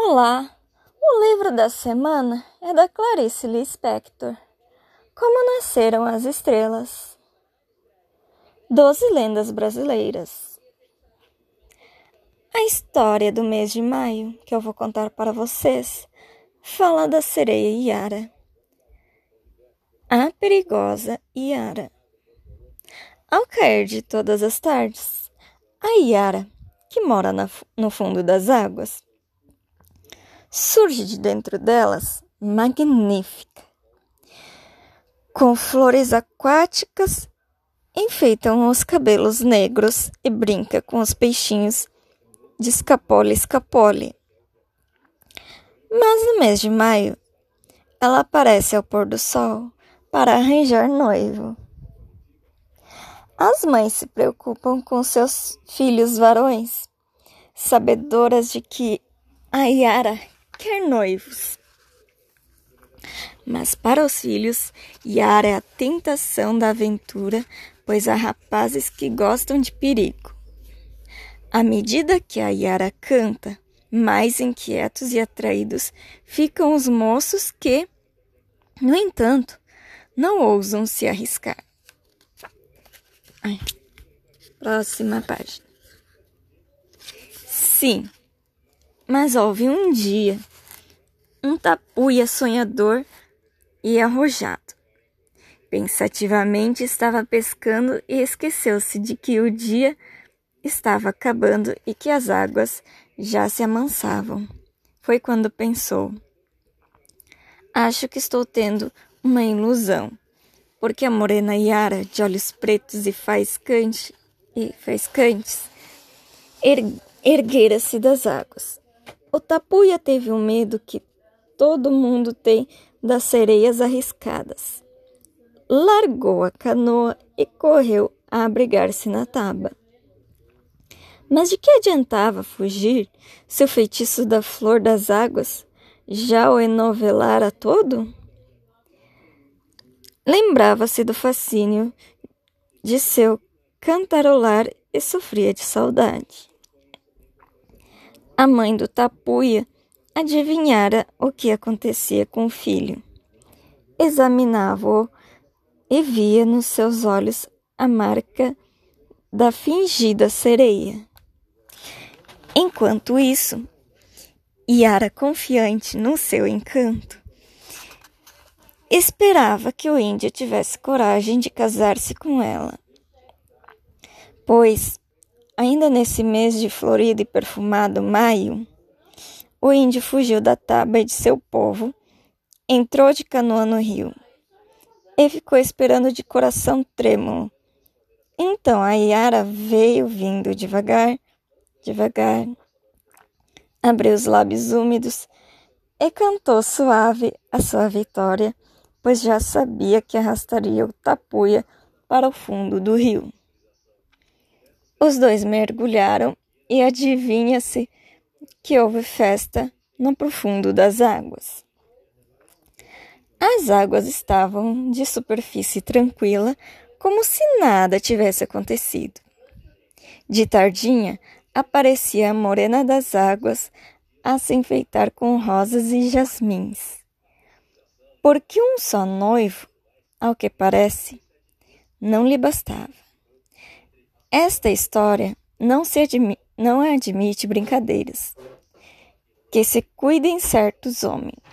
Olá! O livro da semana é da Clarice Lispector. Como nasceram as estrelas? Doze lendas brasileiras. A história do mês de maio, que eu vou contar para vocês, fala da sereia Yara. A perigosa Yara. Ao cair de todas as tardes, a Yara, que mora no fundo das águas, surge de dentro delas magnífica. Com flores aquáticas, enfeitam os cabelos negros e brinca com os peixinhos de escapole escapole. Mas no mês de maio, ela aparece ao pôr do sol para arranjar noivo. As mães se preocupam com seus filhos varões, sabedoras de que a Yara quer noivos. Mas para os filhos, Yara é a tentação da aventura, pois há rapazes que gostam de perigo. À medida que a Yara canta, mais inquietos e atraídos ficam os moços que, no entanto, não ousam se arriscar. Ai. Próxima página. Sim, mas houve um dia um tapuia sonhador e arrojado. Pensativamente estava pescando e esqueceu-se de que o dia estava acabando e que as águas já se amansavam. Foi quando pensou: Acho que estou tendo uma ilusão, porque a morena Yara, de olhos pretos e faiscantes, e faiscantes er, erguera-se das águas. O tapuia teve um medo que todo mundo tem das sereias arriscadas. Largou a canoa e correu a abrigar-se na taba. Mas de que adiantava fugir se o feitiço da flor das águas já o enovelara todo? Lembrava-se do fascínio de seu cantarolar e sofria de saudade. A mãe do Tapuia adivinhara o que acontecia com o filho. Examinava-o e via nos seus olhos a marca da fingida sereia. Enquanto isso, Yara, confiante no seu encanto, esperava que o índio tivesse coragem de casar-se com ela. Pois Ainda nesse mês de florido e perfumado maio, o índio fugiu da taba de seu povo, entrou de canoa no rio e ficou esperando de coração trêmulo. Então a Iara veio vindo devagar, devagar, abriu os lábios úmidos e cantou suave a sua vitória, pois já sabia que arrastaria o tapuia para o fundo do rio. Os dois mergulharam e adivinha-se que houve festa no profundo das águas. As águas estavam de superfície tranquila, como se nada tivesse acontecido. De tardinha, aparecia a morena das águas a se enfeitar com rosas e jasmins. Porque um só noivo, ao que parece, não lhe bastava. Esta história não, se admi não admite brincadeiras. Que se cuidem certos homens.